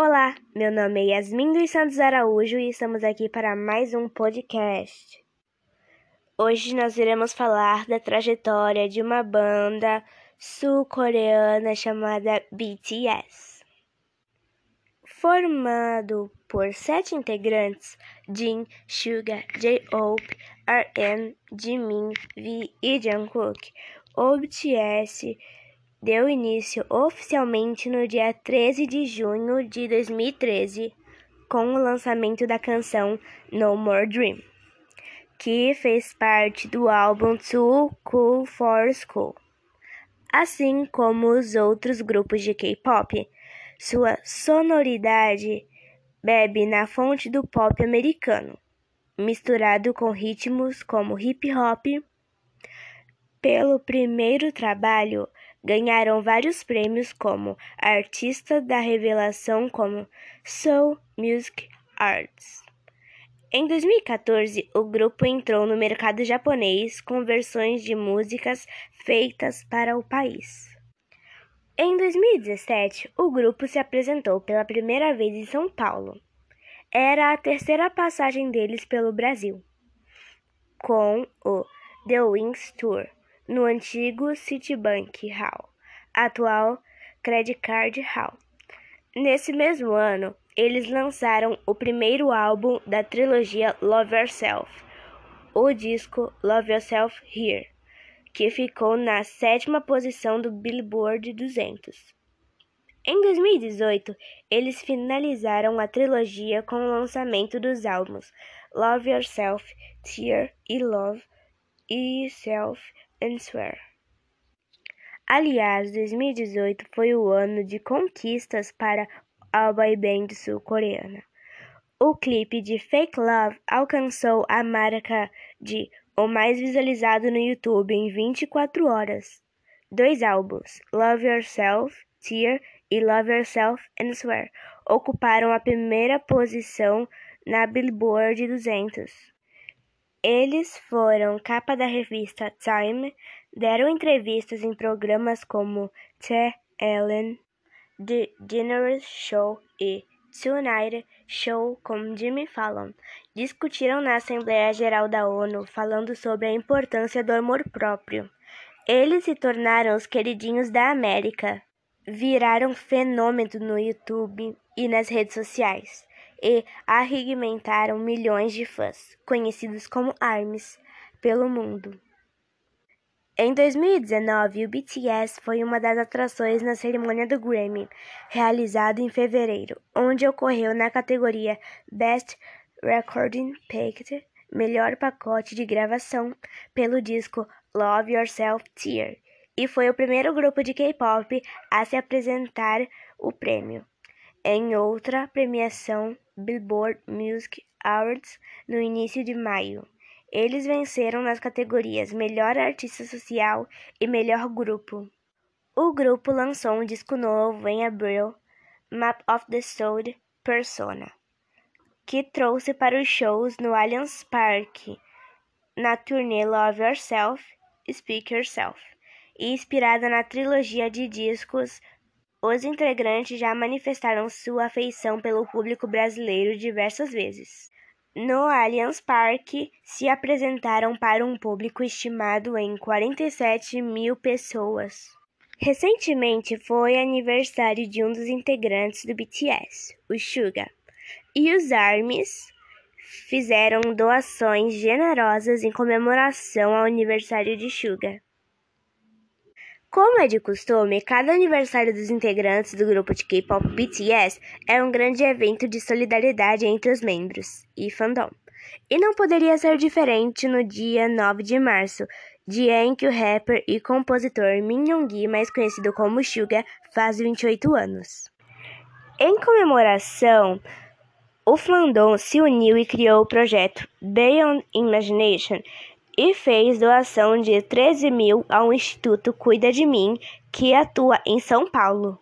Olá, meu nome é Yasmin dos Santos Araújo e estamos aqui para mais um podcast. Hoje nós iremos falar da trajetória de uma banda sul-coreana chamada BTS. Formado por sete integrantes, Jin, Suga, J-Hope, RM, Jimin, V e Jungkook, o BTS deu início oficialmente no dia 13 de junho de 2013 com o lançamento da canção No More Dream, que fez parte do álbum Too Cool for School. Assim como os outros grupos de K-pop, sua sonoridade bebe na fonte do pop americano, misturado com ritmos como hip hop. Pelo primeiro trabalho, ganharam vários prêmios como Artista da Revelação como Soul Music Arts. Em 2014, o grupo entrou no mercado japonês com versões de músicas feitas para o país. Em 2017, o grupo se apresentou pela primeira vez em São Paulo. Era a terceira passagem deles pelo Brasil, com o The Wings Tour no antigo Citibank Hall, atual Credit Card Hall. Nesse mesmo ano, eles lançaram o primeiro álbum da trilogia Love Yourself, o disco Love Yourself Here, que ficou na sétima posição do Billboard 200. Em 2018, eles finalizaram a trilogia com o lançamento dos álbuns Love Yourself, Tear e Love Yourself Answer. Aliás, 2018 foi o ano de conquistas para a boy band sul-coreana. O clipe de Fake Love alcançou a marca de o mais visualizado no YouTube em 24 horas. Dois álbuns, Love Yourself, Tear e Love Yourself and Swear, ocuparam a primeira posição na Billboard 200. Eles foram capa da revista Time, deram entrevistas em programas como The Ellen, The Dinner Show e Tonight Show com Jimmy Fallon. Discutiram na Assembleia Geral da ONU falando sobre a importância do amor próprio. Eles se tornaram os queridinhos da América. Viraram fenômeno no YouTube e nas redes sociais e arregimentaram milhões de fãs, conhecidos como ARMYs, pelo mundo. Em 2019, o BTS foi uma das atrações na cerimônia do Grammy, realizada em fevereiro, onde ocorreu na categoria Best Recording Package, melhor pacote de gravação, pelo disco Love Yourself Tear, e foi o primeiro grupo de K-pop a se apresentar o prêmio. Em outra premiação, Billboard Music Awards no início de maio. Eles venceram nas categorias Melhor Artista Social e Melhor Grupo. O grupo lançou um disco novo em abril, Map of the Soul Persona, que trouxe para os shows no Allianz Parque, na turnê Love Yourself, Speak Yourself, e inspirada na trilogia de discos os integrantes já manifestaram sua afeição pelo público brasileiro diversas vezes. No Allianz Parque, se apresentaram para um público estimado em 47 mil pessoas. Recentemente foi aniversário de um dos integrantes do BTS, o Suga, e os ARMYs fizeram doações generosas em comemoração ao aniversário de Suga. Como é de costume, cada aniversário dos integrantes do grupo de K-pop BTS é um grande evento de solidariedade entre os membros e fandom. E não poderia ser diferente no dia 9 de março, dia em que o rapper e compositor Min Young-gi, mais conhecido como Suga, faz 28 anos. Em comemoração, o fandom se uniu e criou o projeto Beyond Imagination, e fez doação de 13 mil ao Instituto Cuida de Mim, que atua em São Paulo.